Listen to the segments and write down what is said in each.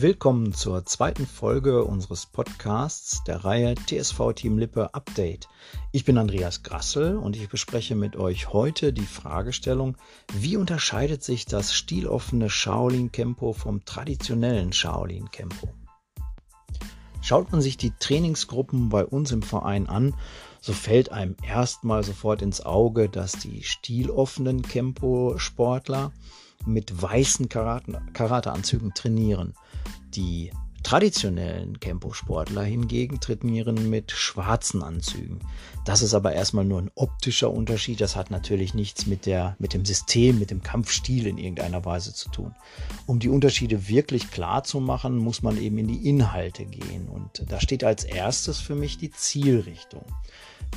Willkommen zur zweiten Folge unseres Podcasts der Reihe TSV Team Lippe Update. Ich bin Andreas Grassel und ich bespreche mit euch heute die Fragestellung, wie unterscheidet sich das stiloffene Shaolin Kempo vom traditionellen Shaolin Kempo? Schaut man sich die Trainingsgruppen bei uns im Verein an, so fällt einem erstmal sofort ins Auge, dass die stiloffenen Kempo-Sportler mit weißen Karateanzügen trainieren. Die traditionellen Kempo-Sportler hingegen trainieren mit schwarzen Anzügen. Das ist aber erstmal nur ein optischer Unterschied. Das hat natürlich nichts mit, der, mit dem System, mit dem Kampfstil in irgendeiner Weise zu tun. Um die Unterschiede wirklich klar zu machen, muss man eben in die Inhalte gehen. Und da steht als erstes für mich die Zielrichtung.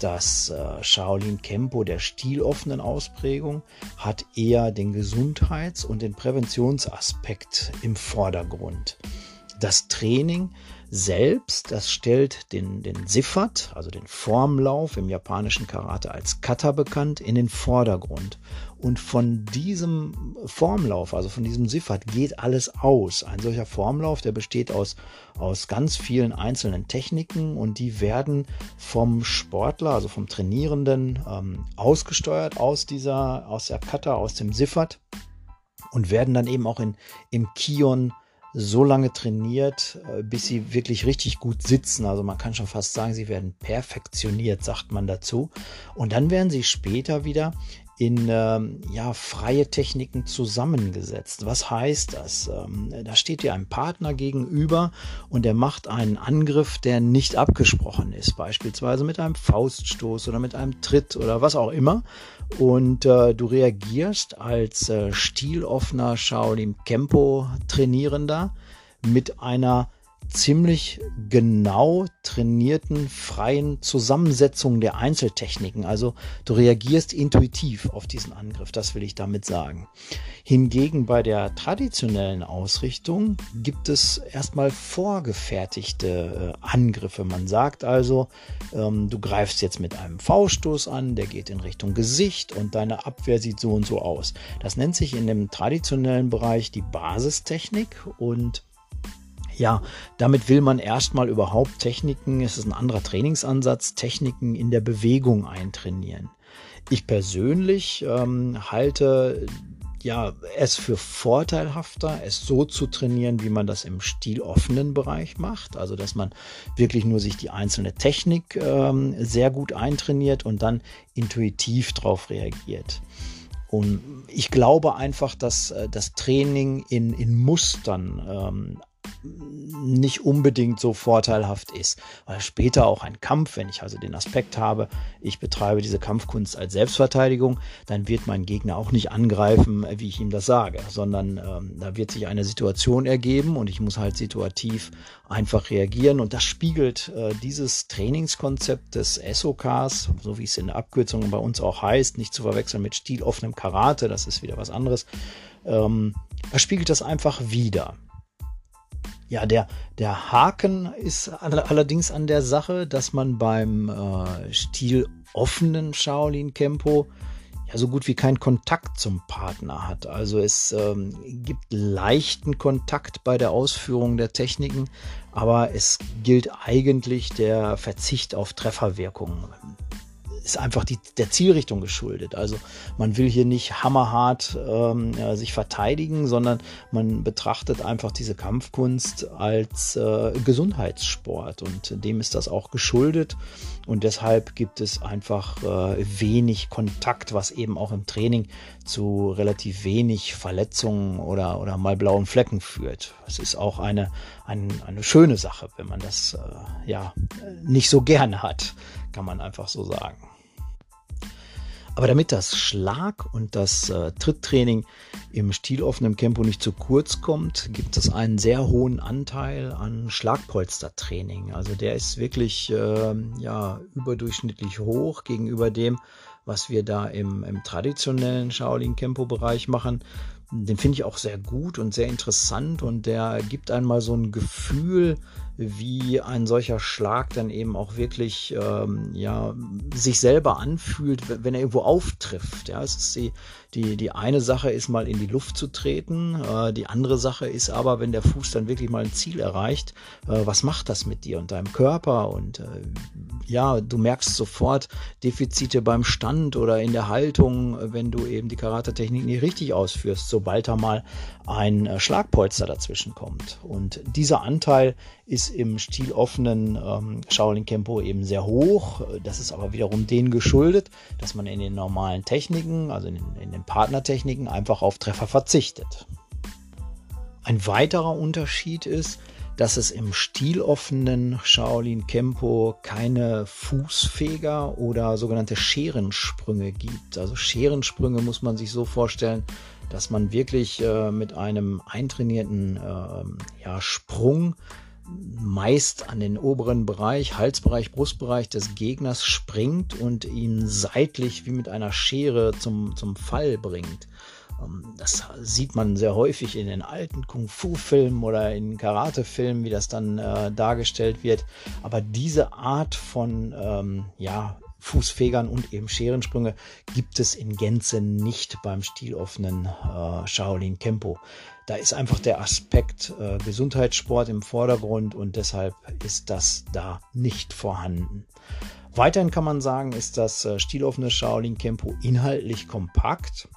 Das äh, Shaolin Kempo der stiloffenen Ausprägung hat eher den Gesundheits- und den Präventionsaspekt im Vordergrund. Das Training selbst, das stellt den, den Siffert, also den Formlauf im japanischen Karate als Kata bekannt, in den Vordergrund. Und von diesem Formlauf, also von diesem Siffert, geht alles aus. Ein solcher Formlauf, der besteht aus, aus ganz vielen einzelnen Techniken und die werden vom Sportler, also vom Trainierenden, ähm, ausgesteuert aus dieser, aus der Kata, aus dem Siffert und werden dann eben auch in, im Kion so lange trainiert, äh, bis sie wirklich richtig gut sitzen. Also man kann schon fast sagen, sie werden perfektioniert, sagt man dazu. Und dann werden sie später wieder in ähm, ja, freie Techniken zusammengesetzt. Was heißt das? Ähm, da steht dir ein Partner gegenüber und er macht einen Angriff, der nicht abgesprochen ist, beispielsweise mit einem Fauststoß oder mit einem Tritt oder was auch immer. Und äh, du reagierst als äh, stiloffener Shaolin Kempo Trainierender mit einer ziemlich genau trainierten freien Zusammensetzung der Einzeltechniken. Also du reagierst intuitiv auf diesen Angriff, das will ich damit sagen. Hingegen bei der traditionellen Ausrichtung gibt es erstmal vorgefertigte äh, Angriffe. Man sagt also, ähm, du greifst jetzt mit einem V-Stoß an, der geht in Richtung Gesicht und deine Abwehr sieht so und so aus. Das nennt sich in dem traditionellen Bereich die Basistechnik und ja, damit will man erstmal überhaupt Techniken, es ist ein anderer Trainingsansatz, Techniken in der Bewegung eintrainieren. Ich persönlich ähm, halte ja, es für vorteilhafter, es so zu trainieren, wie man das im stiloffenen Bereich macht. Also, dass man wirklich nur sich die einzelne Technik ähm, sehr gut eintrainiert und dann intuitiv darauf reagiert. Und ich glaube einfach, dass äh, das Training in, in Mustern ähm, nicht unbedingt so vorteilhaft ist. Weil später auch ein Kampf, wenn ich also den Aspekt habe, ich betreibe diese Kampfkunst als Selbstverteidigung, dann wird mein Gegner auch nicht angreifen, wie ich ihm das sage, sondern ähm, da wird sich eine Situation ergeben und ich muss halt situativ einfach reagieren. Und das spiegelt äh, dieses Trainingskonzept des SOKs, so wie es in der Abkürzung bei uns auch heißt, nicht zu verwechseln mit stiloffenem Karate, das ist wieder was anderes. Ähm, er spiegelt das einfach wieder. Ja, der, der Haken ist allerdings an der Sache, dass man beim äh, stiloffenen Shaolin Kempo ja so gut wie keinen Kontakt zum Partner hat. Also es ähm, gibt leichten Kontakt bei der Ausführung der Techniken, aber es gilt eigentlich der Verzicht auf Trefferwirkungen ist einfach die, der Zielrichtung geschuldet. Also man will hier nicht hammerhart ähm, ja, sich verteidigen, sondern man betrachtet einfach diese Kampfkunst als äh, Gesundheitssport und dem ist das auch geschuldet und deshalb gibt es einfach äh, wenig Kontakt, was eben auch im Training zu relativ wenig Verletzungen oder, oder mal blauen Flecken führt. Es ist auch eine, ein, eine schöne Sache, wenn man das äh, ja nicht so gerne hat, kann man einfach so sagen. Aber damit das Schlag- und das äh, Tritttraining im stiloffenen Tempo nicht zu kurz kommt, gibt es einen sehr hohen Anteil an Schlagpolstertraining. Also der ist wirklich äh, ja, überdurchschnittlich hoch gegenüber dem, was wir da im, im traditionellen Shaolin Kempo Bereich machen. den finde ich auch sehr gut und sehr interessant und der gibt einmal so ein Gefühl, wie ein solcher Schlag dann eben auch wirklich ähm, ja, sich selber anfühlt, wenn er irgendwo auftrifft. Ja, es ist die, die, die eine Sache ist mal in die Luft zu treten, äh, die andere Sache ist aber, wenn der Fuß dann wirklich mal ein Ziel erreicht, äh, was macht das mit dir und deinem Körper? Und äh, ja, du merkst sofort Defizite beim Stand oder in der Haltung, wenn du eben die Karate-Technik nicht richtig ausführst, sobald da mal ein äh, Schlagpolster dazwischen kommt. Und dieser Anteil ist im stiloffenen ähm, Shaolin Kempo eben sehr hoch. Das ist aber wiederum denen geschuldet, dass man in den normalen Techniken, also in, in den Partnertechniken, einfach auf Treffer verzichtet. Ein weiterer Unterschied ist, dass es im stiloffenen Shaolin Kempo keine Fußfeger oder sogenannte Scherensprünge gibt. Also Scherensprünge muss man sich so vorstellen, dass man wirklich äh, mit einem eintrainierten äh, ja, Sprung meist an den oberen Bereich, Halsbereich, Brustbereich des Gegners springt und ihn seitlich wie mit einer Schere zum, zum Fall bringt. Ähm, das sieht man sehr häufig in den alten Kung-Fu-Filmen oder in Karate-Filmen, wie das dann äh, dargestellt wird. Aber diese Art von ähm, ja, Fußfegern und eben Scherensprünge gibt es in Gänze nicht beim stiloffenen äh, Shaolin Kempo. Da ist einfach der Aspekt äh, Gesundheitssport im Vordergrund und deshalb ist das da nicht vorhanden. Weiterhin kann man sagen, ist das äh, stiloffene Shaolin Kempo inhaltlich kompakt.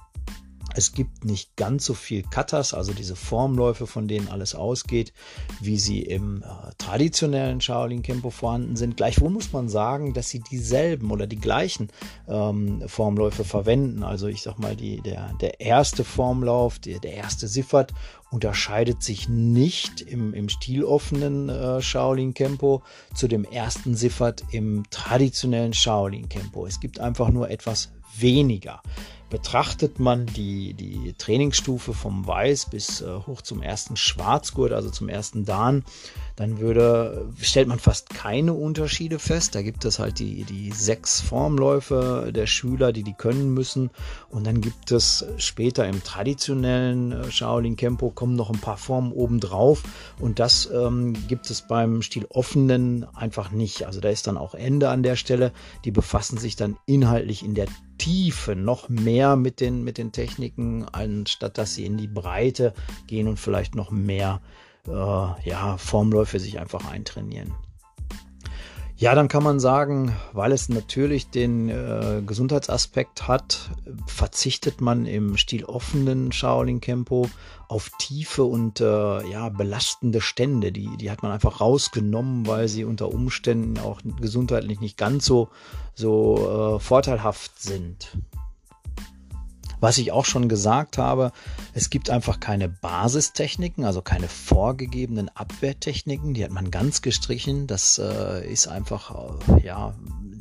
Es gibt nicht ganz so viel Katas, also diese Formläufe, von denen alles ausgeht, wie sie im äh, traditionellen Shaolin Kempo vorhanden sind. Gleichwohl muss man sagen, dass sie dieselben oder die gleichen ähm, Formläufe verwenden. Also ich sag mal, die, der, der erste Formlauf, die, der erste Siffert unterscheidet sich nicht im, im stiloffenen äh, Shaolin Kempo zu dem ersten Siffert im traditionellen Shaolin Kempo. Es gibt einfach nur etwas weniger betrachtet man die, die Trainingsstufe vom Weiß bis äh, hoch zum ersten Schwarzgurt, also zum ersten Dan, dann würde, stellt man fast keine Unterschiede fest. Da gibt es halt die, die sechs Formläufe der Schüler, die die können müssen. Und dann gibt es später im traditionellen äh, Shaolin Kempo kommen noch ein paar Formen obendrauf. Und das ähm, gibt es beim Stil offenen einfach nicht. Also da ist dann auch Ende an der Stelle. Die befassen sich dann inhaltlich in der Tiefe noch mehr mit den, mit den Techniken, anstatt dass sie in die Breite gehen und vielleicht noch mehr äh, ja, Formläufe sich einfach eintrainieren. Ja, dann kann man sagen, weil es natürlich den äh, Gesundheitsaspekt hat, verzichtet man im stiloffenen Shaolin Kempo auf tiefe und äh, ja, belastende Stände. Die, die hat man einfach rausgenommen, weil sie unter Umständen auch gesundheitlich nicht ganz so, so äh, vorteilhaft sind. Was ich auch schon gesagt habe, es gibt einfach keine Basistechniken, also keine vorgegebenen Abwehrtechniken. Die hat man ganz gestrichen. Das äh, ist einfach, äh, ja,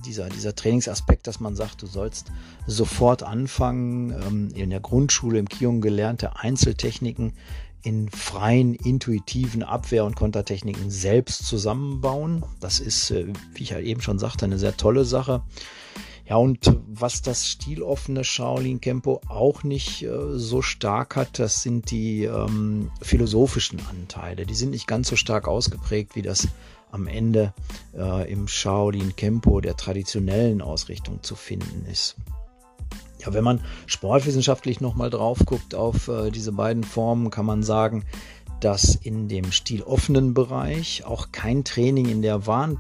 dieser, dieser Trainingsaspekt, dass man sagt, du sollst sofort anfangen, ähm, in der Grundschule im Kion gelernte Einzeltechniken in freien, intuitiven Abwehr- und Kontertechniken selbst zusammenbauen. Das ist, äh, wie ich ja eben schon sagte, eine sehr tolle Sache. Ja, und was das stiloffene Shaolin Kempo auch nicht äh, so stark hat, das sind die ähm, philosophischen Anteile. Die sind nicht ganz so stark ausgeprägt, wie das am Ende äh, im Shaolin Kempo der traditionellen Ausrichtung zu finden ist. Ja, wenn man sportwissenschaftlich nochmal drauf guckt auf äh, diese beiden Formen, kann man sagen, dass in dem stiloffenen Bereich auch kein Training in der Warn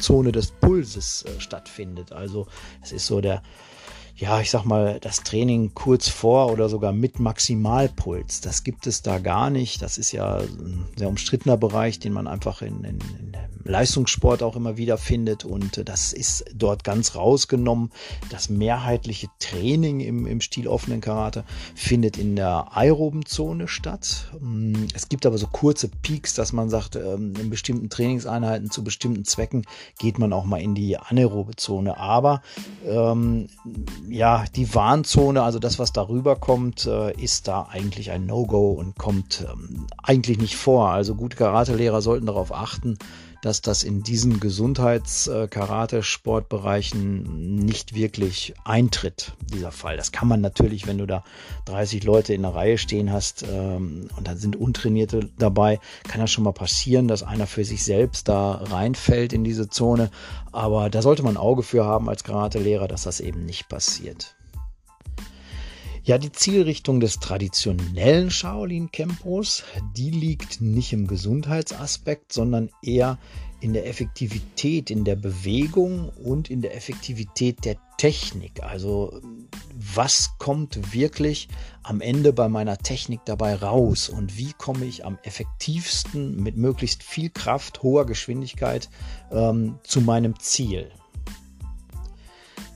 Zone des Pulses äh, stattfindet. Also es ist so der ja, ich sag mal, das Training kurz vor oder sogar mit Maximalpuls, das gibt es da gar nicht. Das ist ja ein sehr umstrittener Bereich, den man einfach in, in, in Leistungssport auch immer wieder findet. Und das ist dort ganz rausgenommen. Das mehrheitliche Training im, im Stil offenen Karate findet in der aeroben Zone statt. Mm, es gibt aber so kurze Peaks, dass man sagt, ähm, in bestimmten Trainingseinheiten zu bestimmten Zwecken geht man auch mal in die anaerobe Zone. Aber ähm, ja, die Warnzone, also das, was darüber kommt, äh, ist da eigentlich ein No-Go und kommt ähm, eigentlich nicht vor. Also gute Karatelehrer sollten darauf achten, dass das in diesen Gesundheits-Karate-Sportbereichen nicht wirklich eintritt, dieser Fall. Das kann man natürlich, wenn du da 30 Leute in der Reihe stehen hast ähm, und dann sind Untrainierte dabei, kann das schon mal passieren, dass einer für sich selbst da reinfällt in diese Zone. Aber da sollte man ein Auge für haben als Karate-Lehrer, dass das eben nicht passiert. Ja, die Zielrichtung des traditionellen Shaolin-Kempos, die liegt nicht im Gesundheitsaspekt, sondern eher in der Effektivität, in der Bewegung und in der Effektivität der Technik. Also was kommt wirklich am Ende bei meiner Technik dabei raus und wie komme ich am effektivsten mit möglichst viel Kraft, hoher Geschwindigkeit ähm, zu meinem Ziel.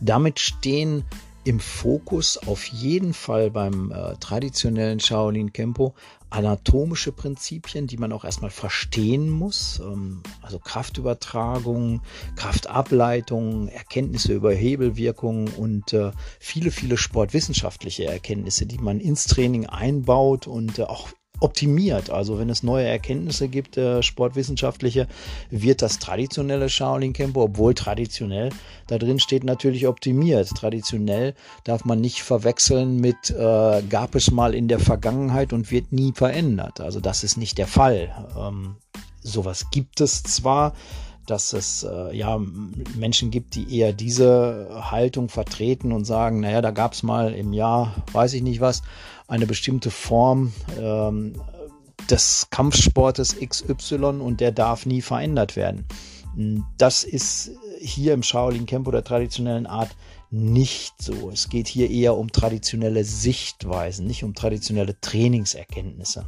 Damit stehen im Fokus auf jeden Fall beim äh, traditionellen Shaolin Kempo anatomische Prinzipien, die man auch erstmal verstehen muss. Ähm, also Kraftübertragung, Kraftableitung, Erkenntnisse über Hebelwirkungen und äh, viele, viele sportwissenschaftliche Erkenntnisse, die man ins Training einbaut und äh, auch optimiert. Also wenn es neue Erkenntnisse gibt, äh, sportwissenschaftliche, wird das traditionelle Shaolin Kempo, obwohl traditionell da drin steht natürlich optimiert. Traditionell darf man nicht verwechseln mit äh, gab es mal in der Vergangenheit und wird nie verändert. Also das ist nicht der Fall. Ähm, sowas gibt es zwar, dass es äh, ja Menschen gibt, die eher diese Haltung vertreten und sagen, naja, da gab es mal im Jahr, weiß ich nicht was, eine bestimmte Form ähm, des Kampfsportes XY und der darf nie verändert werden. Das ist hier im Shaolin Kempo der traditionellen Art nicht so. Es geht hier eher um traditionelle Sichtweisen, nicht um traditionelle Trainingserkenntnisse.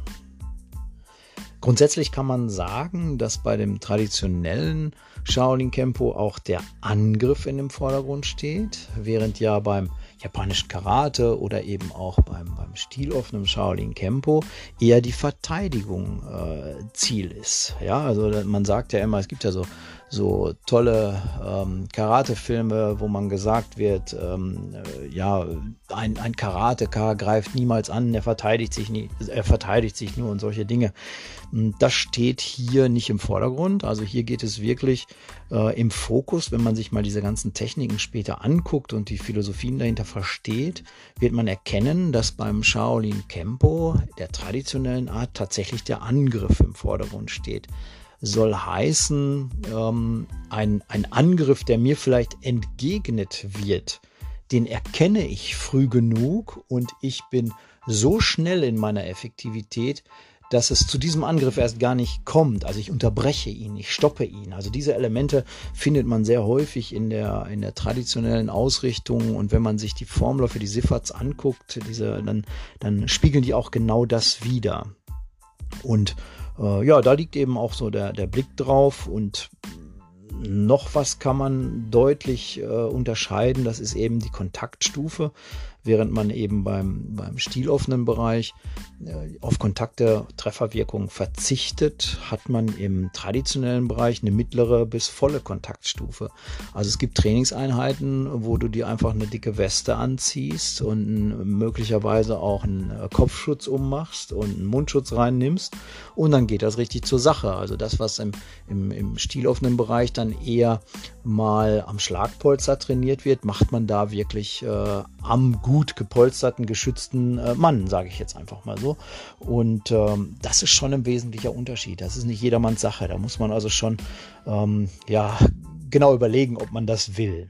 Grundsätzlich kann man sagen, dass bei dem traditionellen Shaolin Kempo auch der Angriff in dem Vordergrund steht, während ja beim japanischen Karate oder eben auch beim, beim stiloffenen Shaolin Kempo eher die Verteidigung äh, Ziel ist. Ja, also man sagt ja immer, es gibt ja so so tolle ähm, Karate-Filme, wo man gesagt wird, ähm, äh, ja, ein, ein Karateka greift niemals an, er verteidigt sich nie, er verteidigt sich nur und solche Dinge. Hm, das steht hier nicht im Vordergrund. Also hier geht es wirklich äh, im Fokus. Wenn man sich mal diese ganzen Techniken später anguckt und die Philosophien dahinter versteht, wird man erkennen, dass beim Shaolin Kempo der traditionellen Art tatsächlich der Angriff im Vordergrund steht soll heißen, ähm, ein, ein Angriff, der mir vielleicht entgegnet wird, den erkenne ich früh genug und ich bin so schnell in meiner Effektivität, dass es zu diesem Angriff erst gar nicht kommt. Also ich unterbreche ihn, ich stoppe ihn. Also diese Elemente findet man sehr häufig in der, in der traditionellen Ausrichtung. Und wenn man sich die Formler für die Siffats anguckt, diese, dann, dann spiegeln die auch genau das wider. Und äh, ja, da liegt eben auch so der, der Blick drauf und noch was kann man deutlich äh, unterscheiden, das ist eben die Kontaktstufe während man eben beim, beim stiloffenen Bereich äh, auf Kontakte, Trefferwirkung verzichtet, hat man im traditionellen Bereich eine mittlere bis volle Kontaktstufe. Also es gibt Trainingseinheiten, wo du dir einfach eine dicke Weste anziehst und möglicherweise auch einen äh, Kopfschutz ummachst und einen Mundschutz reinnimmst und dann geht das richtig zur Sache. Also das, was im, im, im stiloffenen Bereich dann eher mal am Schlagpolster trainiert wird, macht man da wirklich äh, am gut gepolsterten, geschützten äh, Mann, sage ich jetzt einfach mal so. Und ähm, das ist schon ein wesentlicher Unterschied. Das ist nicht jedermanns Sache. Da muss man also schon ähm, ja, genau überlegen, ob man das will.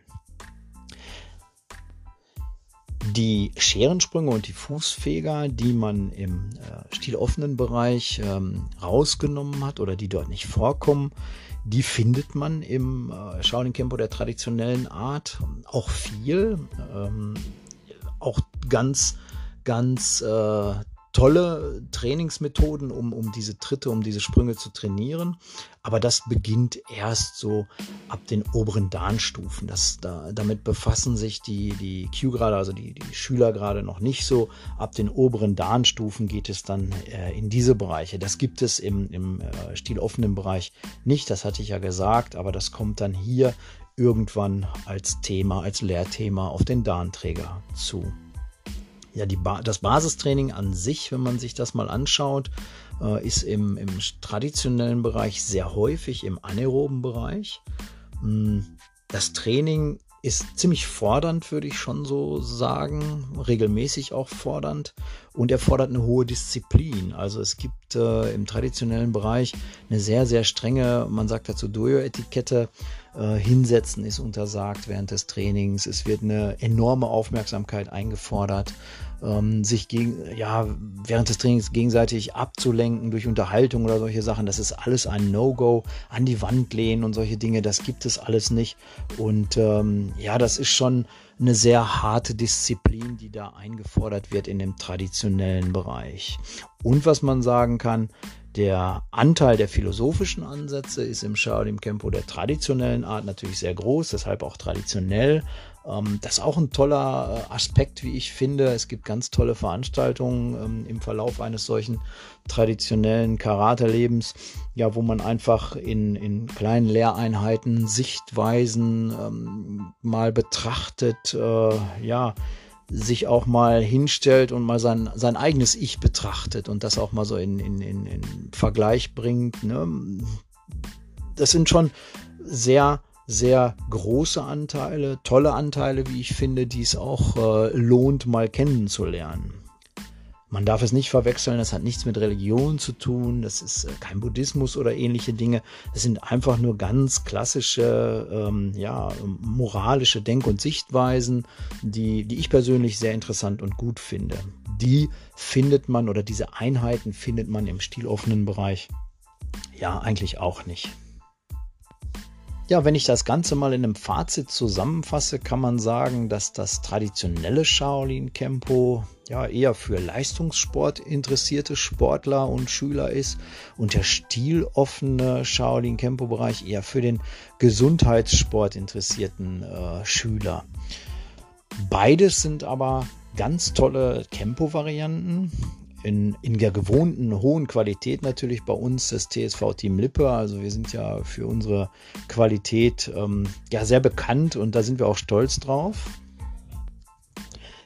Die Scherensprünge und die Fußfeger, die man im äh, stiloffenen Bereich ähm, rausgenommen hat oder die dort nicht vorkommen, die findet man im äh, Shaolin Kempo der traditionellen Art auch viel. Ähm, auch ganz, ganz äh, tolle Trainingsmethoden, um, um diese Tritte, um diese Sprünge zu trainieren. Aber das beginnt erst so ab den oberen Dan-Stufen. da, damit befassen sich die, die Q-Grade, also die, die Schüler gerade noch nicht so. Ab den oberen Dan-Stufen geht es dann äh, in diese Bereiche. Das gibt es im, im äh, stiloffenen Bereich nicht, das hatte ich ja gesagt, aber das kommt dann hier irgendwann als Thema, als Lehrthema auf den Dan-Träger zu. ja, ba das Basistraining an sich, wenn man sich das mal anschaut, äh, ist im, im traditionellen Bereich sehr häufig im anaeroben Bereich. Hm, das Training ist ziemlich fordernd, würde ich schon so sagen, regelmäßig auch fordernd und er fordert eine hohe Disziplin. Also es gibt äh, im traditionellen Bereich eine sehr, sehr strenge, man sagt dazu Dojo-Etikette, hinsetzen ist untersagt während des Trainings, es wird eine enorme Aufmerksamkeit eingefordert ähm, sich gegen, ja, während des Trainings gegenseitig abzulenken durch Unterhaltung oder solche Sachen. Das ist alles ein No-Go. An die Wand lehnen und solche Dinge, das gibt es alles nicht. Und ähm, ja, das ist schon eine sehr harte Disziplin, die da eingefordert wird in dem traditionellen Bereich. Und was man sagen kann, der Anteil der philosophischen Ansätze ist im Shaolin Kempo der traditionellen Art natürlich sehr groß, deshalb auch traditionell. Ähm, das ist auch ein toller äh, Aspekt, wie ich finde. Es gibt ganz tolle Veranstaltungen ähm, im Verlauf eines solchen traditionellen Karate-Lebens, ja, wo man einfach in, in kleinen Lehreinheiten Sichtweisen ähm, mal betrachtet, äh, ja, sich auch mal hinstellt und mal sein, sein eigenes Ich betrachtet und das auch mal so in, in, in, in Vergleich bringt. Ne? Das sind schon sehr sehr große Anteile, tolle Anteile, wie ich finde, die es auch äh, lohnt, mal kennenzulernen. Man darf es nicht verwechseln, das hat nichts mit Religion zu tun, das ist äh, kein Buddhismus oder ähnliche Dinge. Das sind einfach nur ganz klassische, ähm, ja, moralische Denk- und Sichtweisen, die, die ich persönlich sehr interessant und gut finde. Die findet man oder diese Einheiten findet man im stiloffenen Bereich ja eigentlich auch nicht. Ja, wenn ich das Ganze mal in einem Fazit zusammenfasse, kann man sagen, dass das traditionelle Shaolin Kempo ja eher für Leistungssport interessierte Sportler und Schüler ist und der stiloffene Shaolin Kempo Bereich eher für den Gesundheitssport interessierten äh, Schüler. Beides sind aber ganz tolle Kempo-Varianten in, in der gewohnten hohen Qualität natürlich bei uns das TSV Team Lippe. Also wir sind ja für unsere Qualität ähm, ja sehr bekannt und da sind wir auch stolz drauf.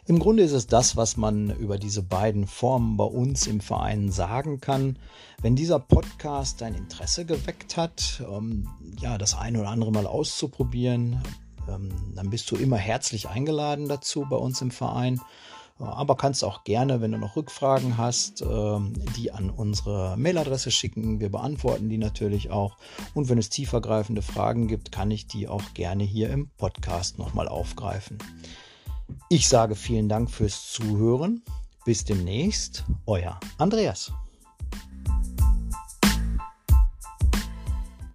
Im Grunde ist es das, was man über diese beiden Formen bei uns im Verein sagen kann. Wenn dieser Podcast dein Interesse geweckt hat, ähm, ja, das eine oder andere mal auszuprobieren, ähm, dann bist du immer herzlich eingeladen dazu bei uns im Verein. Aber kannst auch gerne, wenn du noch Rückfragen hast, ähm, die an unsere Mailadresse schicken. Wir beantworten die natürlich auch. Und wenn es tiefergreifende Fragen gibt, kann ich die auch gerne hier im Podcast nochmal aufgreifen. Ich sage vielen Dank fürs Zuhören. Bis demnächst, euer Andreas.